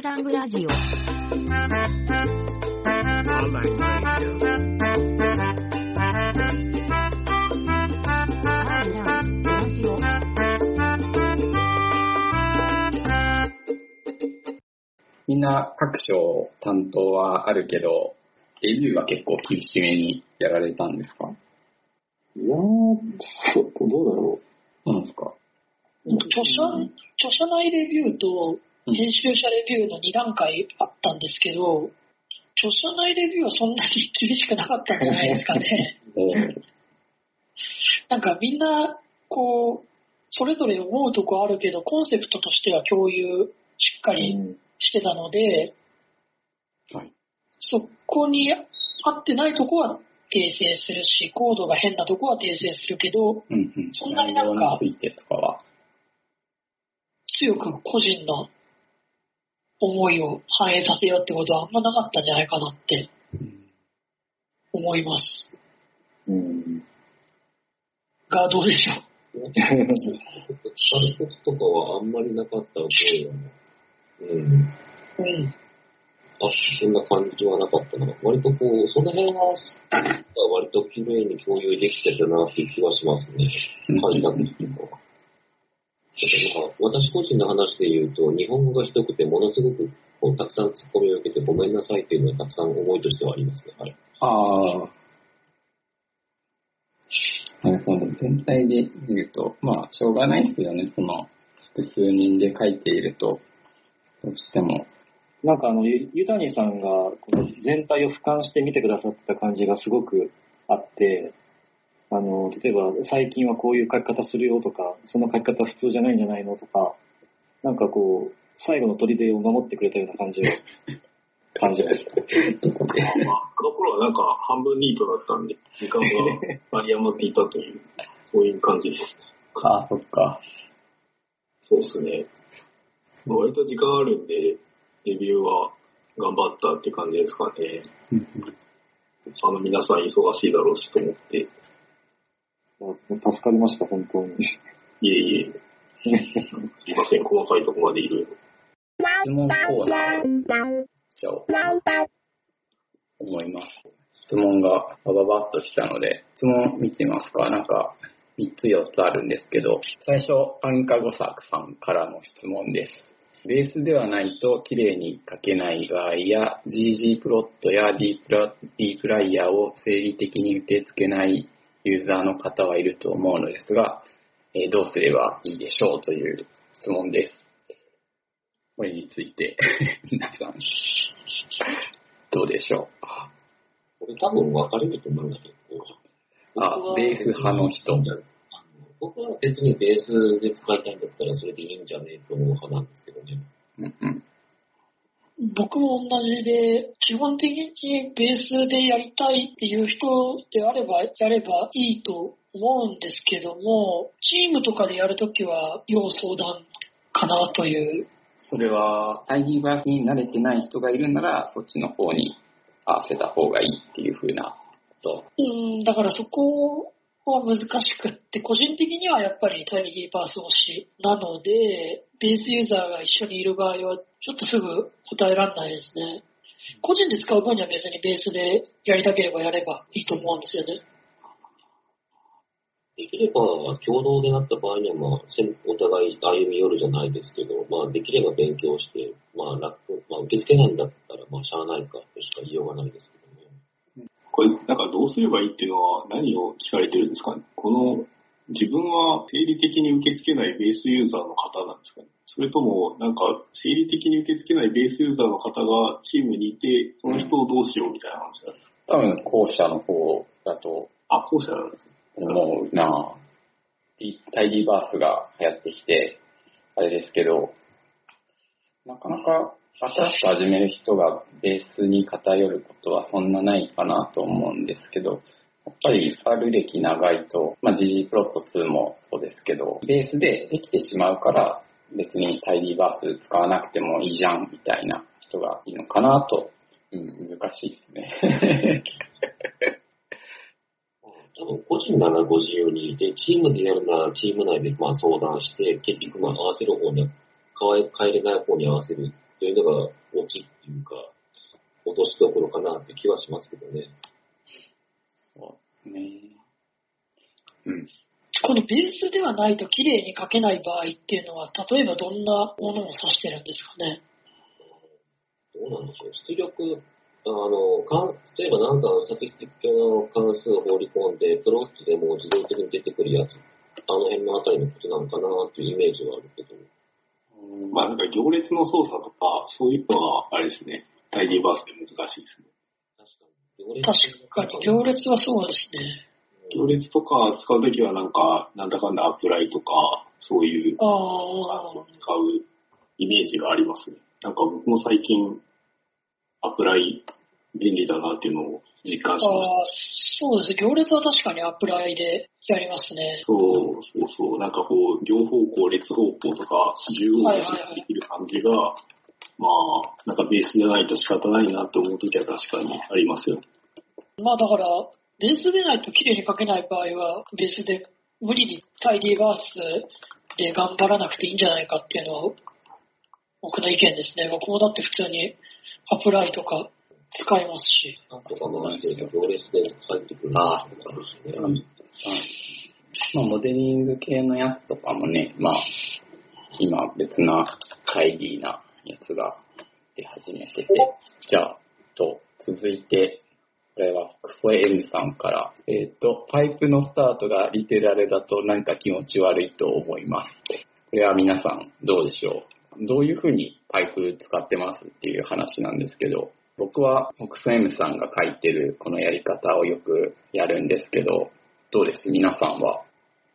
スラングラジオ。みんな各所担当はあるけど、レビューは結構厳しめにやられたんですか？いやー、そう、どうだろそう。なんですか？著者、著者内レビューとうん編集者レビューの2段階あったんですけど、著者内レビューはそんなに厳しくなかったんじゃないですかね。なんかみんな、こう、それぞれ思うとこあるけど、コンセプトとしては共有しっかう。りうんしてたので、はい。そこに合ってないとこは訂正するし、コードが変なとこは訂正するけど、うんうん。そんなになんか。強く個人の思いを反映させようってことはあんまなかったんじゃないかなって思います。うん。が、どうでしょう？使うこととかはあんまりなかった覚えはね。うん。うん。あ、そんな感じはなかったな。割とこう、その辺は、割と綺麗に共有できてたなっていう気はしますね。うん書いた時とかは。まあ私個人の話で言うと、日本語がひどくて、ものすごくこうたくさんツッコミを受けてごめんなさいっていうのはたくさん思いとしてはありますね。はい。ああ。なるほど。全体で見ると、まあ、しょうがないですよね。その、複数人で書いていると、どうしても。なんかあの、ゆゆたにさんがこの全体を俯瞰して見てくださった感じがすごくあって、あの、例えば最近はこういう書き方するよとか、その書き方普通じゃないんじゃないのとか、なんかこう、最後の砦を守ってくれたような感じを 感じました。まあ、あの頃はなんか半分ニートだったんで、時間が有り余っていたという、そういう感じです。ああ、そっか。そうですね。まあ割と時間あるんで、レビューは頑張ったって感じですかね。うんあの皆さん忙しいだろうしと思って、助かりました、本当に。いえいえ、すいません、細かいとこまでいろいろ。質問コーナー、じゃあ、思います。質問がバババッと来たので、質問見てみますか？なんか、3つ4つあるんですけど、最初、パンカゴサクさんからの質問です。ベースではないと綺麗に書けない場合や、GG プロットや D プラ D プライヤーを生理的に受け付けないユーザーの方はいると思うのですが、えーどうすればいいでしょうという質問です。これについて、皆さん、どうでしょう？これ多分分かれると思うんだけど、あベース派の人僕は別にベースで使いたいんだったらそれでいいんじゃねえと思う派なんですけどね。うんうん。僕も同じで、基本的にベースでやりたいっていう人であれば、やればいいと思うんですけども、チームとかでやるときは要相談かなという。それは、タイニーバースに慣れてない人がいるなら、そっちの方に合わせた方がいいっていう風なこと。うん、だからそこは難しくって、個人的にはやっぱりタイニーパース推しなので、ベースユーザーが一緒にいる場合は、ちょっとすぐ答えられないですね。個人で使う分には別にベースでやりたければやればいいと思うんですよね。できれば共同でなった場合には、まあ、お互い歩み寄るじゃないですけど、まあ、できれば勉強して、まあ、楽、まあ、受け付けないんだったら、まあ、しゃあないかとしか言いようがないですけど。これ、なんかどうすればいいっていうのは何を聞かれてるんですかね？この、自分は生理的に受け付けないベースユーザーの方なんですかね？それとも、なんか、生理的に受け付けないベースユーザーの方がチームにいて、その人をどうしようみたいな話なんですか？多分、後者の方だとあ、後者なんですね。思うなぁ。タイディバースが流行ってきて、あれですけど、なかなか新しく始める人がベースに偏ることはそんなないかなと思うんですけど、やっぱり R 歴長いと、まあ、GG プロット2もそうですけど、ベースでできてしまうから、別にタイディバース使わなくてもいいじゃんみたいな人がいいのかなと、うん、難しいですね。多分個人ならご自由に、で、チームでやるならチーム内でまあ相談して、結局まあ合わせる方に、変えれない方に合わせるというのが落ちっていうか、落としどころかなって気はしますけどね。そうですね。うん。このベースではないと綺麗に書けない場合っていうのは、例えばどんなものを指してるんですかね？どうなんでしょう。出力、あの、か例えばなんかスタティスティック系の関数を放り込んで、プロットでも自動的に出てくるやつ、あの辺のあたりのことなのかなっていうイメージはあるけど。まあなんか行列の操作とか、そういうのは、あれですね、タイディバースで難しいですね。確かに。確かに行列はそうですね。行列とか使うときはなんか、なんだかんだアプライとか、そういうああの使うイメージがありますね。なんか僕も最近、アプライ便利だなっていうのを実感しました。あそうです。行列は確かにアプライでやりますね。そうそうそう、なんかこう、両方向、列方向とか、縦横無視できる感じが、まあ、なんかベースでないと仕方ないなって思うときは確かにありますよ。まあだから、ベースでないと綺麗に書けない場合は、ベースで無理にタイディバースで頑張らなくていいんじゃないかっていうのは、僕の意見ですね。僕もだって普通にアプライとか使いますし。なんとか回してると行列で入ってくるああですね。うんまあ、モデリング系のやつとかもね、まあ、今別なタイリーなやつが出始めてて、じゃあ、と、続いて、これはクソ M さんから、えっ、と、パイプのスタートがリテラルだとなんか気持ち悪いと思います。これは皆さんどうでしょう？どういうふうにパイプ使ってますっていう話なんですけど、僕はクソ M さんが書いてるこのやり方をよくやるんですけど、どうです？皆さんは？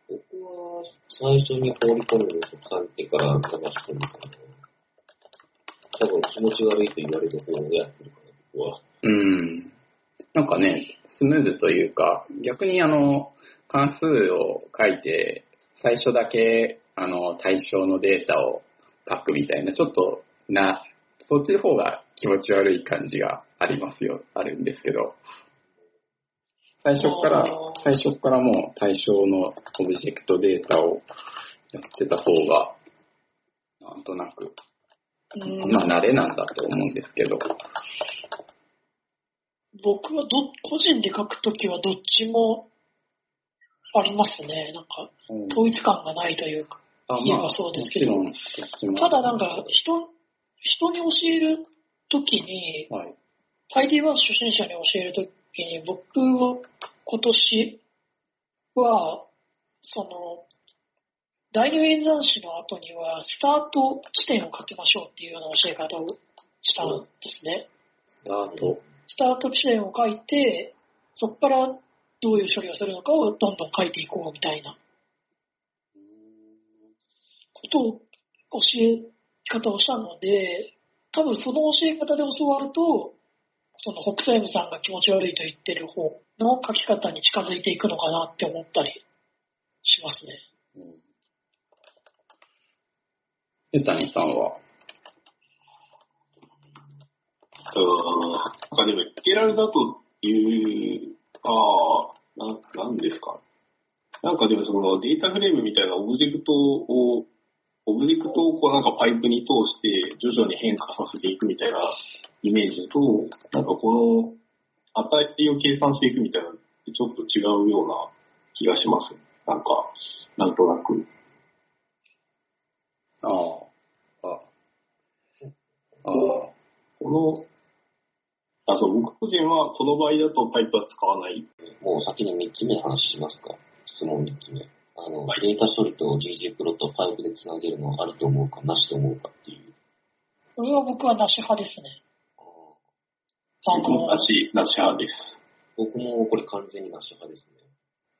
僕は最初に放り込むのと書いてから流し込むから、多分気持ち悪いと言われる方をやってるから、僕は。うん。なんかね、スムーズというか、逆にあの、関数を書いて、最初だけ、あの、対象のデータを書くみたいな、ちょっとな、そっちの方が気持ち悪い感じがありますよ、あるんですけど。最初から最初からもう対象のオブジェクトデータをやってた方が、なんとなく、うんまあ慣れなんだと思うんですけど。僕はど、個人で書くときはどっちもありますね。なんか、統一感がないというか。あ言えばそうですけどただなんか、人、人に教えるときに、はい。タイディバース初心者に教えるときに、僕は今年は、その、第二演算子の後には、スタート地点を書きましょうっていうような教え方をしたんですね。スタート。スタート地点を書いて、そこからどういう処理をするのかをどんどん書いていこうみたいなことを教え方をしたので、多分その教え方で教わると、その北斎部さんが気持ち悪いと言ってる方の書き方に近づいていくのかなって思ったりしますね。うんゆたにさんは？うん。なんかでも、リテラルだというか、ななんですか？なんかでもそのデータフレームみたいなオブジェクトを、オブジェクトをこうなんかパイプに通して徐々に変化させていくみたいなイメージと、なんかこの値を計算していくみたいなちょっと違うような気がします。なんか、なんとなく。ああ。ああ。あこの、あ、そう、僕個人はこの場合だとパイプは使わない。もう先に3つ目の話しますか。質問3つ目。あの、データ処理と GG プロとパイプでつなげるのはありと思うか、なしと思うかっていう。これは僕はなし派ですね。あの、僕もなし、なし派です。僕もこれ完全になし派ですね。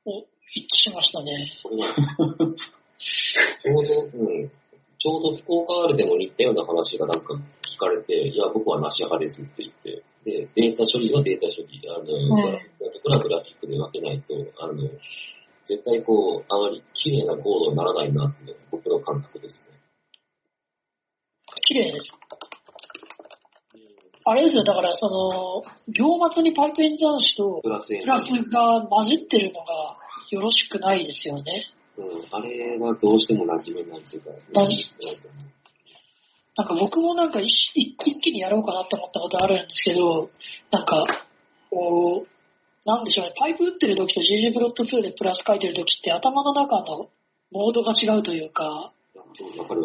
お一致しましたね。これは、ちょうど、うん、ちょうど福岡 R でも似たような話がなんか聞かれて、いや、僕はなし派ですって言って、で、データ処理はデータ処理、あの、んグラフィックはグラフィックで分けないと、あの、絶対こう、あまり綺麗なコードにならないなっていうのが僕の感覚ですね。綺麗です。あれですよ、だからその、行末にパイプ演算子とプラスエンプラスが混じってるのがよろしくないですよね。うん、あれはどうしても馴染めないというか、なんか僕もなんか一一一気にやろうかなって思ったことあるんですけど、なんか、こう、なんでしょうね、パイプ打ってる時と GG プロット2でプラス書いてる時って頭の中のモードが違うというか、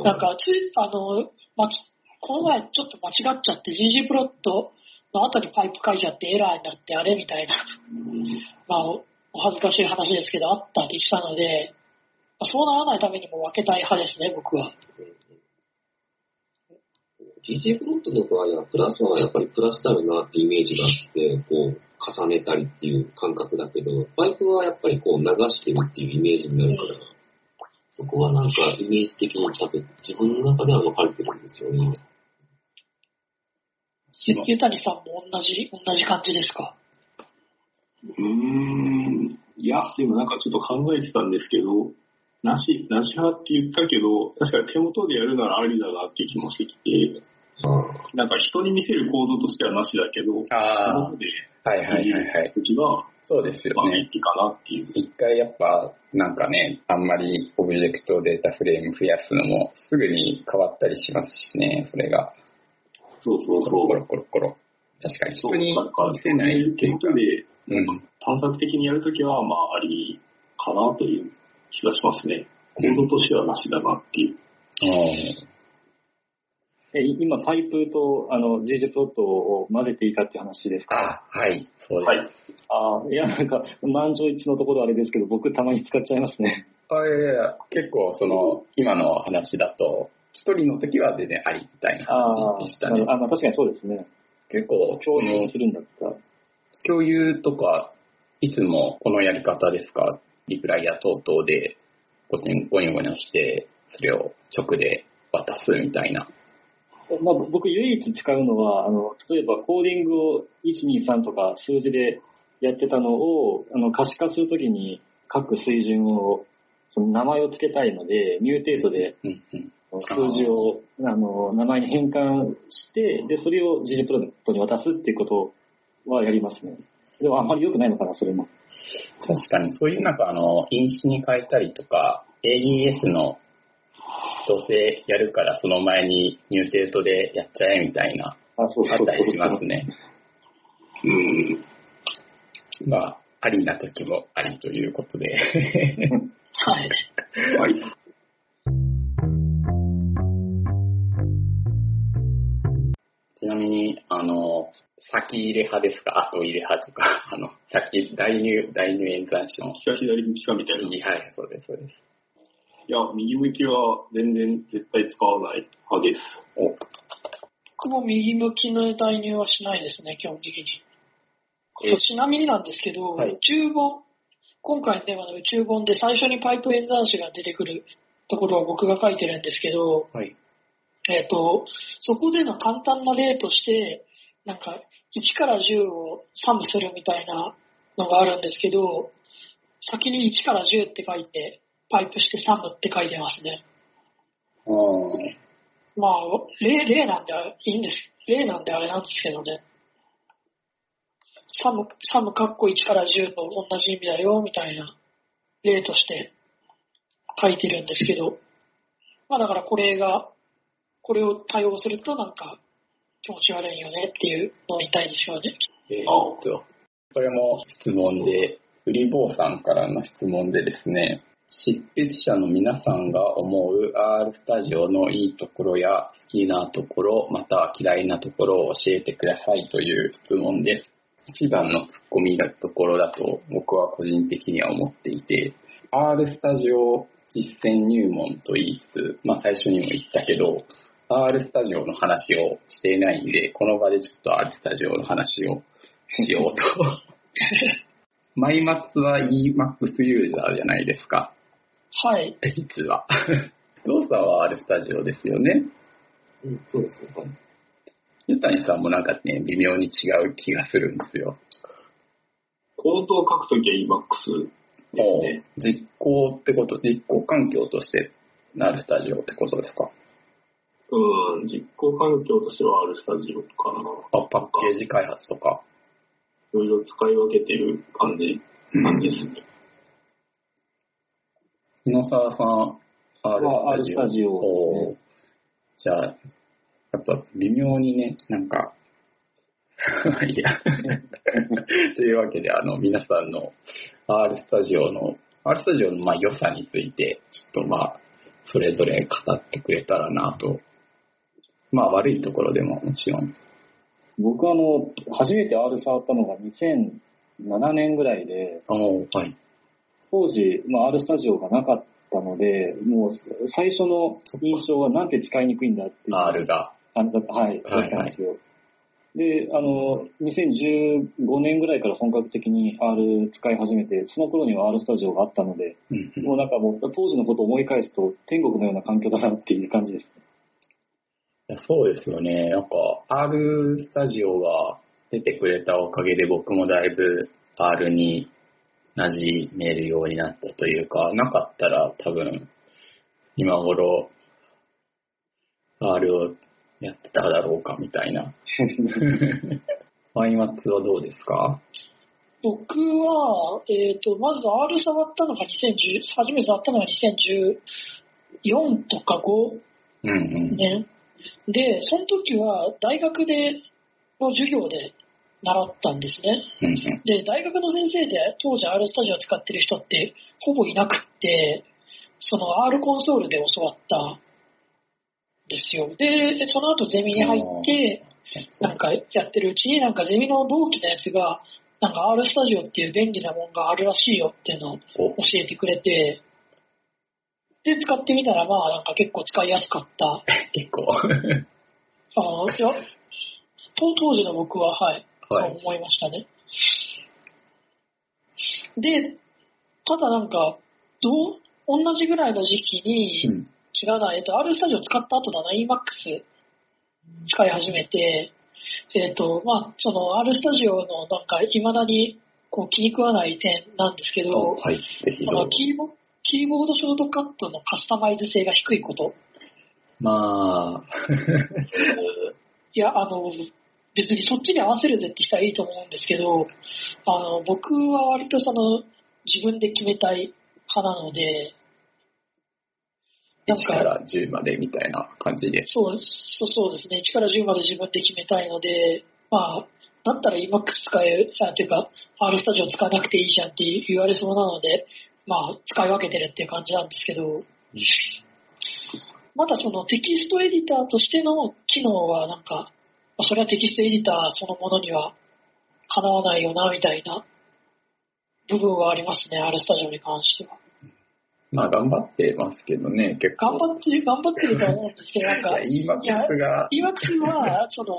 なんかつい、あの、まち、この前ちょっと間違っちゃって GG プロットの後にパイプ書いちゃってエラーになってあれみたいな、まあ、おお恥ずかしい話ですけど、あったりしたので、まあそうならないためにも分けたい派ですね、僕は。GJ プロットの場合は、プラスはやっぱりプラスだよなってイメージがあって、こう、重ねたりっていう感覚だけど、パイプはやっぱりこう流してるっていうイメージになるから、そこはなんかイメージ的にちゃんと自分の中では分かれてるんですよね。ゆゆたにさんも同じ、同じ感じですか？うーん。いや、でもなんかちょっと考えてたんですけど、なし、なし派って言ったけど、確かに手元でやるならありだなっていう気もしてきて、なんか人に見せる行動としてはなしだけど、手あ元であ、はいはいはいはい。時は、そうですよまあ、ねい。いかなっていう。一回やっぱ、なんかね、あんまりオブジェクトデータフレーム増やすのもすぐに変わったりしますしね、それが。そうそうそう。コロコロコロ。確かにそう人に見せないっていうか手元。でうん。探索的にやるときは、まあ、ありかなという気がしますね。行動としてはなしだなっていう。え今、パイプと、あの、GG プロットを混ぜていいかって話ですか？あ、はい、そうです。はい。ああ、いや、なんか、満場一致のところあれですけど、僕たまに使っちゃいますね。あいやいや結構その、今の話だと、一人の時は全然ありみたいなあ話でしたね。あ、まあ確かにそうですね。結構、共有するんだったら。共有とか、いつもこのやり方ですか？ dplyr 等々で、ごにごにょごにょして、それを直で渡すみたいな。まあ、僕唯一使うのは、あの、例えばコーディングを1、2、3とか数字でやってたのを、あの、可視化するときに各水準を、その名前を付けたいので、 mutate で。数字を、あの、名前に変換して、で、それを GG プロダクトに渡すっていうことはやりますね。でもあんまり良くないのかな、それも。確かに、そういうなんかあの、因子に変えたりとか、 aes のどうせやるからその前に mutate でやっちゃえみたいな、あ、ったりしますね。うん。まあ、ありな時もありということで。はい。はい。ちなみに、あの、先入れ派ですか？後入れ派とか、あの、先、代入、代入演算子の左向きかみたいな。はい、そうです、そうです。や、右向きは全然絶対使わない派です。お、僕も右向きの代入はしないですね、基本的に。えそうちなみになんですけど、はい宇宙本、今回のテーマの宇宙本で最初にパイプ演算子が出てくるところを僕が書いてるんですけど、はい。えっ、と、そこでの簡単な例として、なんか、1から10をサムするみたいなのがあるんですけど、先に1から10って書いて、パイプしてサムって書いてますね。うん。まあ、例、例なんでいいんです。例なんであれなんですけどね。サム、サムカッコ1から10と同じ意味だよ、みたいな例として書いてるんですけど、まあだからこれが、これを対応するとなんか気持ち悪いよねっていうのを言いたいでしょうね。えーっと、これも質問で、売り坊さんからの質問でですね、執筆者の皆さんが思う R スタジオのいいところや好きなところ、また嫌いなところを教えてくださいという質問です。一番のツッコミなところだと僕は個人的には思っていて、R スタジオ実践入門と言いつつ、まあ最初にも言ったけど、R スタジオの話をしていないんで、この場でちょっと R スタジオの話をしようと。マイマツは EMAX ユーザーじゃないですか。はい。実は。動作は R スタジオですよね。うん、そうですね。はいゆたにさんもなんかね、微妙に違う気がするんですよ。コードを書くときは EMAX ですもね。う、実行ってこと、実行環境として、R スタジオってことですか？うん、実行環境としては R スタジオかな。あ、パッケージ開発とか。いろいろ使い分けてる感じ、感じですね。日野沢さん、R まあスタジオ。R スタジオおーじゃあ、やっぱ微妙にね、なんか、いや。というわけで、あの、皆さんの R スタジオの、R スタジオのまあ良さについて、ちょっとまあ、それぞれ語ってくれたらなと。まあ悪いところでももちろん。僕あの、初めて R 触ったのが2007年ぐらいで、おーはい。当時、まあ、R スタジオがなかったので、もう最初の印象はなんて使いにくいんだっていう。R が。あのだったはい、はいはいだったんですよ。で、あの、2015年ぐらいから本格的に R 使い始めて、その頃には R スタジオがあったので、うんうんもうなんかもう当時のことを思い返すと天国のような環境だなっていう感じです。そうですよね。なんか、R スタジオが出てくれたおかげで僕もだいぶ R に馴染めるようになったというか、なかったら多分、今頃、R をやってただろうかみたいな。マイマッツはどうですか？僕は、えっ、と、まず R 触ったのが2010、初めて触ったのが2014とか5うんうん。年。で、その時は大学での授業で習ったんですね。で、大学の先生で当時 R スタジオを使ってる人ってほぼいなくって、その R コンソールで教わったんですよ。で、その後ゼミに入って、なんかやってるうちに、なんかゼミの同期のやつが、なんか R スタジオっていう便利なもんがあるらしいよっていうのをお教えてくれて、で、使ってみたら、まあなんか結構使いやすかった。結構。あのいや当当時の僕は、はい、はいそう思いましたね。で、ただなんか、どう、同じぐらいの時期に、うん。違うな、えっと、R スタジオ使った後だな、EMAX 使い始めて、えっと、まあ、その R スタジオのなんか、未だにこう気に食わない点なんですけおど、はい。あ。のキーボキーボードショートカットのカスタマイズ性が低いこと。まあ、いや、あの、別にそっちに合わせるぜって人はいいと思うんですけど、あの、僕は割とその、自分で決めたい派なので、なん1かから10までみたいな感じで。そうそうそうですね、1から10まで自分で決めたいので、まあ、だったら EMAX 使え、あというか、R スタジオ使わなくていいじゃんって言われそうなので、まあ、使い分けてるっていう感じなんですけど、まだそのテキストエディターとしての機能はなんか、まあそれはテキストエディターそのものにはかなわないよな、みたいな部分はありますね、R スタジオに関しては。まあ、頑張ってますけどね、結構。頑張ってる、頑張ってるとは思うんですけど、なんか、いや EMAX が、EMAX は、その、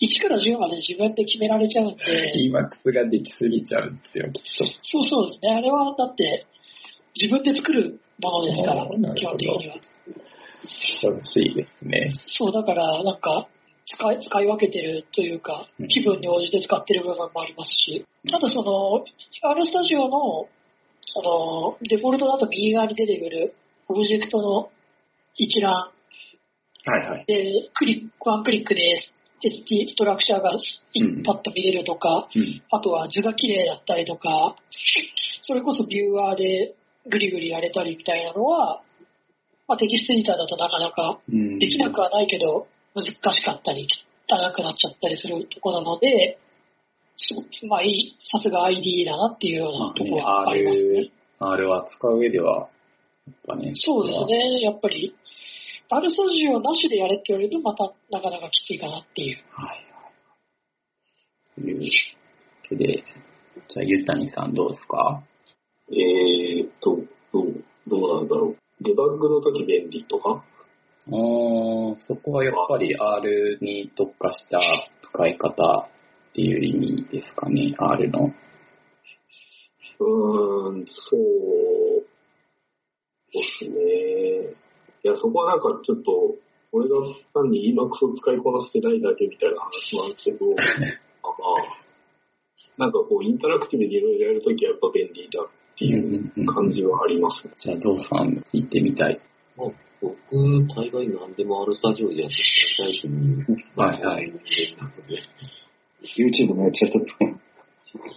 1から10まで自分で決められちゃうんで、EMAX ができすぎちゃうんですよ、きっと。そうそうですね。あれはだって、自分で作るものですから、基本的には。恐ろしいですね。そう、だから、なんか、使い、使い分けてるというかうん、気分に応じて使ってる部分もありますし、ただその、R スタジオの、その、デフォルトだと右側に出てくる、オブジェクトの一覧。はいはい。で、クリック、ワンクリックで ST ストラクチャーがうんパッと見れるとか、うん。あとは図が綺麗だったりとか、それこそビューアーでグリグリやれたりみたいなのは、まあ、テキストエディターだとなかなかうん。できなくはないけど、難しかったり、汚くなっちゃったりするところなので、すごく、まあいい、さすが ID だなっていうようなところはありますね。R、R は使う上では、やっぱね。そうです。ね、やっぱり、R スタジオなしでやれって言われると、またなかなかきついかなっていう。はいはい。というわけで、じゃあ、ゆたにさんどうですか？えーっと、どう、どうなんだろう。デバッグの時便利とか？おーそこはやっぱり R に特化した使い方っていう意味ですかね、R の。うーん、そうですね。いや、そこはなんかちょっと、俺が単に Emacs を使いこなせてないだけみたいな話もあるけど、あ まあ、なんかこう、インタラクティブにいろいろやるときはやっぱ便利だっていう感じはありますね。じゃあ、ゾウさん聞いてみたい。まあ、僕、大概何でもあるスタジオでやってきたタイプに、はいはい YouTube もやっちゃったと。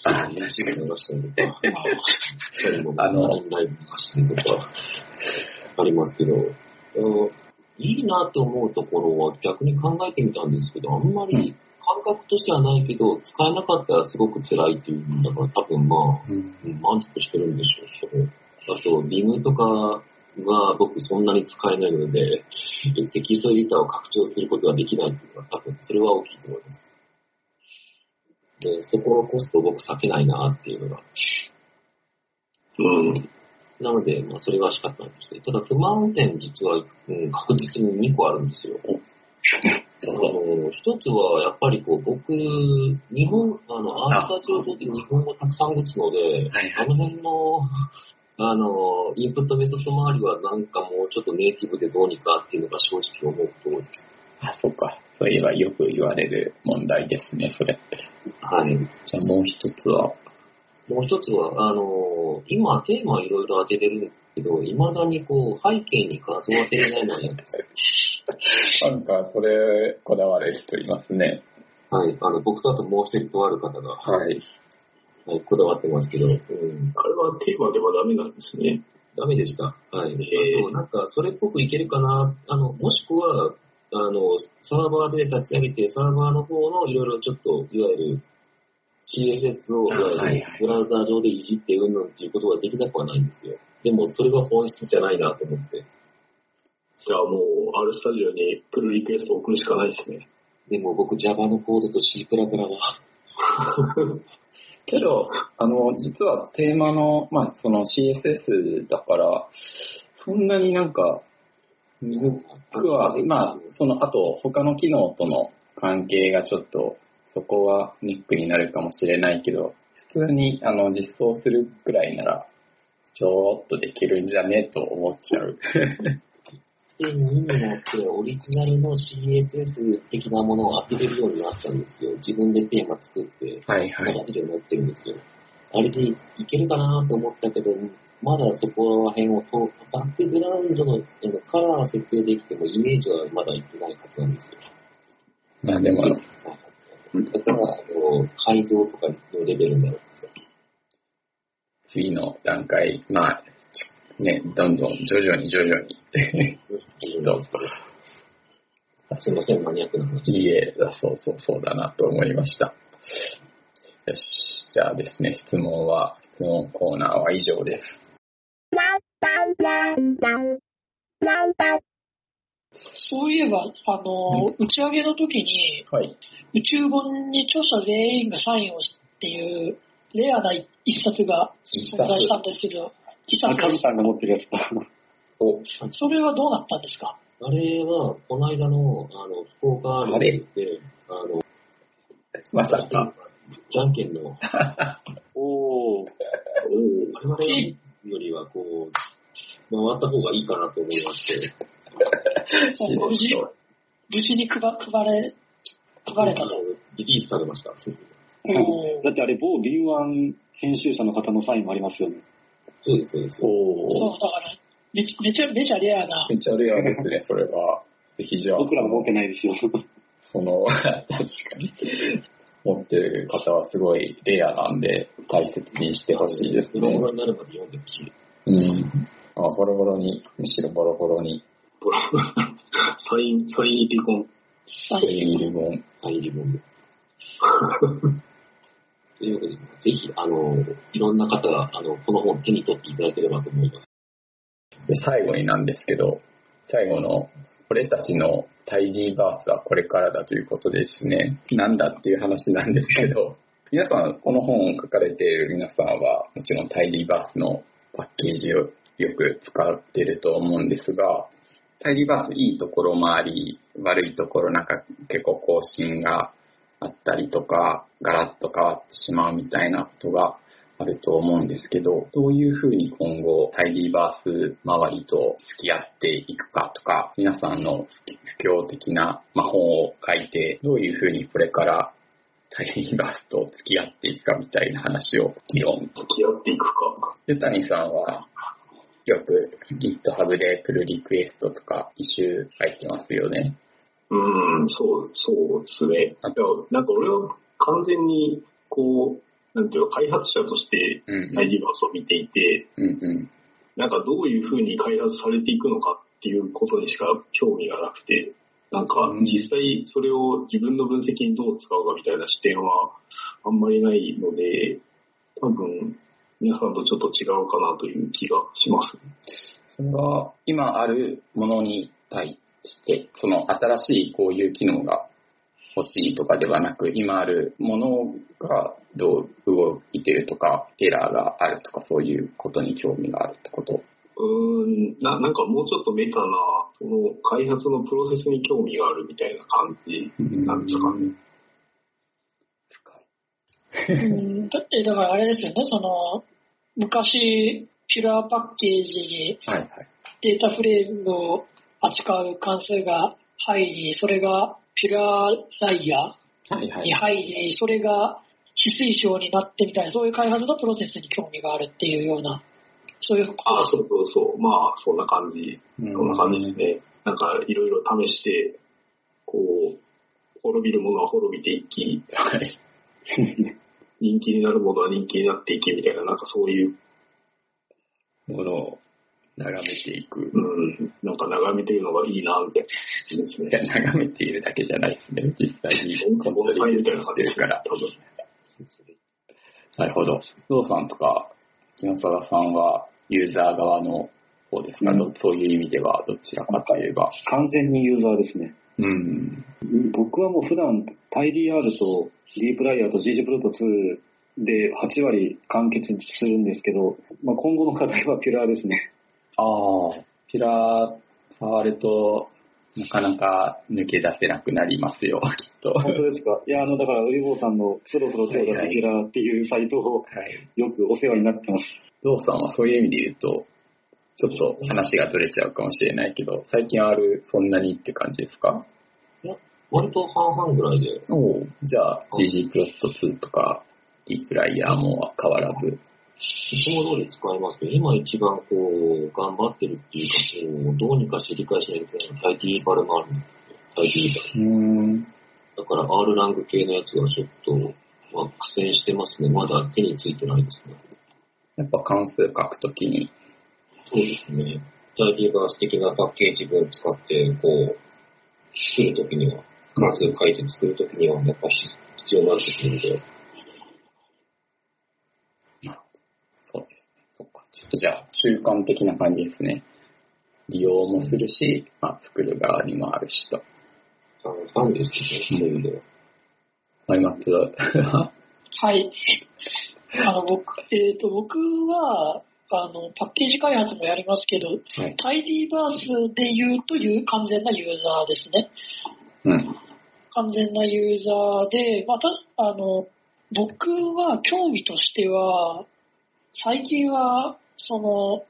あ確かにあのライブ流したりとか、ありますけど、いいなって思うところは逆に考えてみたんですけど、あんまり感覚としてはないけど、使えなかったらすごく辛いっていうんだから多分まあ、満足してるんでしょうけど、あと、ビムとかが僕そんなに使えないので、テキストエディターを拡張することができないっていうのは多分それは大きいと思います。で、そこのコストを僕避けないなっていうのが。うん。なので、まあそれは仕方ないとして、ただ不満点実は、うん、確実に2個あるんですよ。あの、一つは、やっぱりこう、僕、日本、あの、アースタジオとって日本語たくさん打つので、あの辺の、あの、インプットメソッド周りはなんかもうちょっとネイティブでどうにかっていうのが正直思うところです。あ、そうか。そういえばよく言われる問題ですね、それ。はい。じゃあもう一つは、もう一つは、あの、今テーマいろいろ当てれるんですけど、未だにこう、背景に画像当てれないのは嫌です。なんかそれこだわる人いますね。はい。あの、僕とあともう一人とある方が、はい。はい、こだわってますけど、うん、あれはテーマではダメなんですね。ダメでした。はい。へーあと、なんか、それっぽくいけるかな、あの、もしくは、あの、サーバーで立ち上げて、サーバーの方のいろいろちょっと、いわゆる CSS を、いわゆるブラウザー上でいじってうんぬんっていうことができなくはないんですよ。でも、それが本質じゃないなと思って。じゃあもう、R スタジオにプルリクエストを送るしかないですね。でも僕 Java のコードと C++ が、けど、あの、実はテーマの、まあ、その CSS だから、そんなになんか、むずくは、まあ、その、あと、他の機能との関係がちょっと、そこはネックになるかもしれないけど、普通に、あの、実装するくらいなら、ちょっとできるんじゃね？と思っちゃう。1.2になってオリジナルの CSS 的なものを当てれるようになったんですよ。自分でテーマ作って、はいはい。流せるようになってるんですよ。あれでいけるかなと思ったけど、まだそこら辺をと、バックグラウンドのカラー設定できてもイメージはまだいってないはずなんですよ。まあでも、だから、あの、改造とかのレベルになるんですよ。次の段階、まあ、ね、どんどん徐々に徐々に。どうぞあすいません、マニアックな話。いいえ、そうそうそうだなと思いました。よし、じゃあですね、質問は、質問コーナーは以上です。そういえば、あの、打ち上げの時に、はい。宇宙本に著者全員がサインをしっていう、レアな一冊が存在したんですけど、一冊カズさんが持ってるやつだ。お、それはどうなったんですか？あれは、この間の、あの、福岡あるで、あの、まさか。じゃんけんの、おー。我々よりは、こう、回った方がいいかなと思いまして、無事、無事に配配れ、配れたと。リリースされました。だってあれ、某敏腕編集者の方のサインもありますよね。そうです、そうです。おそう、だから、めめちゃめちゃレアな、めっちゃレアですね、それは。ぜひじゃあ、僕らも持ってないですよ。その、確かに。持ってる方はすごいレアなんで、大切にしてほしいですねボロボ。ロになるまで読んでほしい。うん。あ、ボロボロに、むしろボロボロに、サイン、サイン入りコン。サイン。いる分。サインリボンで。というわけで、ぜひ、あの、いろんな方が、あの、この本手に取っていただければと思います。で、最後になんですけど、最後の、俺たちのタイディーバースはこれからだということですね。なんだっていう話なんですけど、皆さん、この本を書かれている皆さんは、もちろんタイディーバースのパッケージをよく使っていると思うんですが、タイディーバースいいところもあり、悪いところなんか結構更新があったりとか、ガラッと変わってしまうみたいなことがあると思うんですけど、どういうふうに今後タイディーバース周りと付き合っていくかとか、皆さんの不況的な、まあ、本を書いて、どういうふうにこれからタイディーバースと付き合っていくかみたいな話を議論。付き合っていくか。ゆたにさんはよく GitHub でプルリクエストとかイシュー書いてますよね。うん、そう、そうですね。なんか俺は完全に、こう、なんていうか、開発者としてうんタイディバースを見ていて、うんうん。なんかどういうふうに開発されていくのかっっていうことにしか興味がなくて、なんかうん実際それを自分の分析にどう使うかみたいな視点はあんまりないので、多分皆さんとちょっと違うかなという気がします。それは今あるものに対して、その新しいこういう機能が欲しいとかではなく、今あるものがどう動いてるとか、エラーがあるとか、そういうことに興味があるってこと？うーんな、なんかもうちょっとメタな、その開発のプロセスに興味があるみたいな感じなんですかね。深い。うんだえだからあれですよね、その、昔、ピュラーパッケージに。データフレームを扱う関数が入り、それがピュラーライヤはいはいーに。入り、それが非推奨になってみたいな、そういう開発のプロセスに興味があるっていうような、そういうああ、そうそうそう。まあ、そんな感じ。そんな感じですね。なんか、いろいろ試して、こう、滅びるものは滅びていき、はい。人気になるものは人気になっていきみたいな、なんかそういう、ものを眺めていく。うん、なんか眺めてるのがいいな、みたいですいや、ね。眺めているだけじゃないですね。実際にコント盆栽みたいリビュートしてな感じですねるから。。なるほど。ゾウさんとか、木下さんはユーザー側の方ですか、うんどそういう意味ではどちらかといえば。完全にユーザーですね。うん。僕はもう普段 TidyR と DeepLier と GG プロト2で8割完結するんですけど、まあ、今後の課題はピュラーですね。ああ、ピラー触ると、なかなか抜け出せなくなりますよ、きっと。は本当ですか？いや、あの、だから、ウリボーさんのそろそろ手を出すピュラーっていうサイトをい。よくお世話になってます。ゾウさんはそういう意味で言うと、ちょっと話がずれちゃうかもしれないけど、最近 R そんなにって感じですか？割と半々ぐらいで、おおじゃあ GG プロット2とか、ディープライヤーも変わらず。いつも通り使いますけど、今一番こう、頑張ってるっていうか、こうどうにか知り返しないといけないタイティーバルもあるんですタイティーバル。うん。だから R ラング系のやつがちょっと、まあ、苦戦してますね。まだ手についてないですね。やっぱ関数書くときに、そうですね。タイティーバース的なパッケージ文使って、こう、作るときには、関数書いて作るときには、やっぱ必要になってくるので、そうですね。そっか。ちょっとじゃあ、中間的な感じですね。利用もするし、まあ、作る側にもあるしと。あの、ファンですけどね、そういう意味では。マイマップははい。あの、僕、えっ、と、僕は、あの、パッケージ開発もやりますけど、はい。タイディバースで言うという完全なユーザーですね。うん。完全なユーザーで、また、あの、僕は興味としては、最近は、その、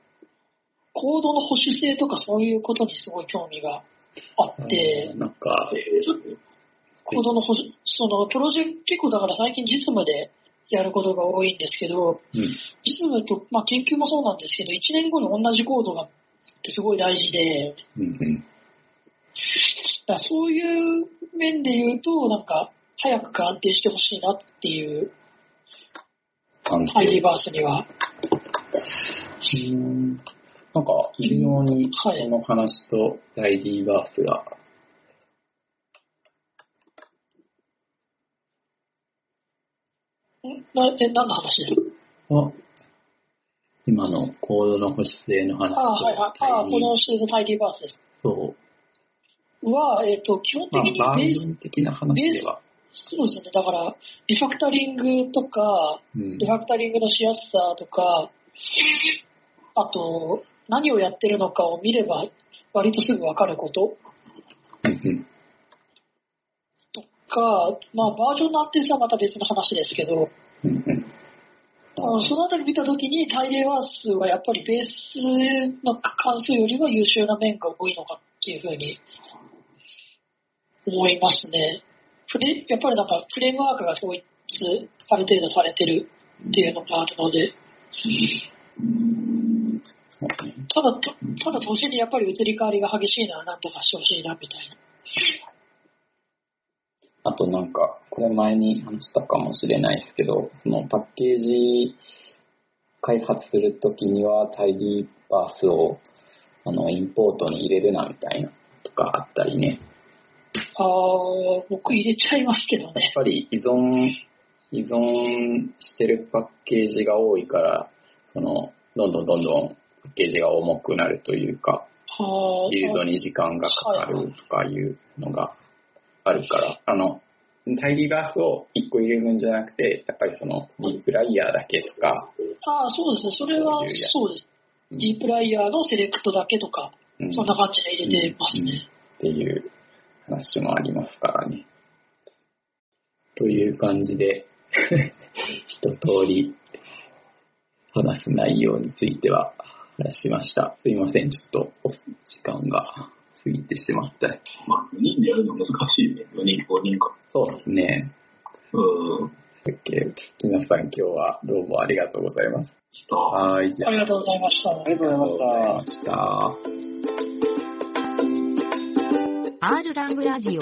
コードの保守性とかそういうことにすごい興味があって、なんか、コードの保守、その、プロジェクト、結構だから最近実務でやることが多いんですけど、うん。実務と、まあ研究もそうなんですけど、1年後に同じコードがってすごい大事で、うんうん。だそういう面で言うと、なんか、早く安定してほしいなっていう、関ハイリ係。バースには。うんなんか、微妙に、こはいの話とダイディバースが、ん？なえ、何の話です？かあ今のコードの保守性の話とああ、はいはい。あこのシーズンハイリバースです。そう。は、えっ、と、基本的まあ、にベース、バージョン的な話では。そうですね。だから、リファクタリングとか、うんリファクタリングのしやすさとか、あと、何をやってるのかを見れば、割とすぐわかること。とか、まあ、バージョンの安定さはまた別の話ですけど、そのあたり見たときに、タイレーワースはやっぱりベースの関数よりは優秀な面が多いのかっていうふうに思いますね。フレやっぱりなんかフレームワークが統一ある程度されてるっていうのがあるので。ただ、とただ年にやっぱり移り変わりが激しいのはなんとかしてほしいなみたいな。あとなんか、これ前に話したかもしれないですけど、そのパッケージ開発するときにはタイディバースをあの、インポートに入れるなみたいなとかあったりね。あー、僕入れちゃいますけどやっね。ぱり依存、依存してるパッケージが多いから、その、どんどんどんどんパッケージが重くなるというか、あビルドに時間がかかるとかいうのがあるから、あの、タイリバースを1個入れるんじゃなくて、やっぱりその、ディープライヤーだけとか、あー、そうですね。それはそうです。うんディープライヤーのセレクトだけとか、うんそんな感じで入れてますうんね。っていう話もありますからね。という感じで、一通り話す内容については話しました。すいません、ちょっとお時間が過ぎてしまった。まあ、4人でやるの難しいね。4人、5人か。そうですね。うん。OK 皆さん今日はどうもありがとうございます。あはい、じゃあ。ありがとうございました。ありがとうございました。ありがとうございました。R ラングラジオ.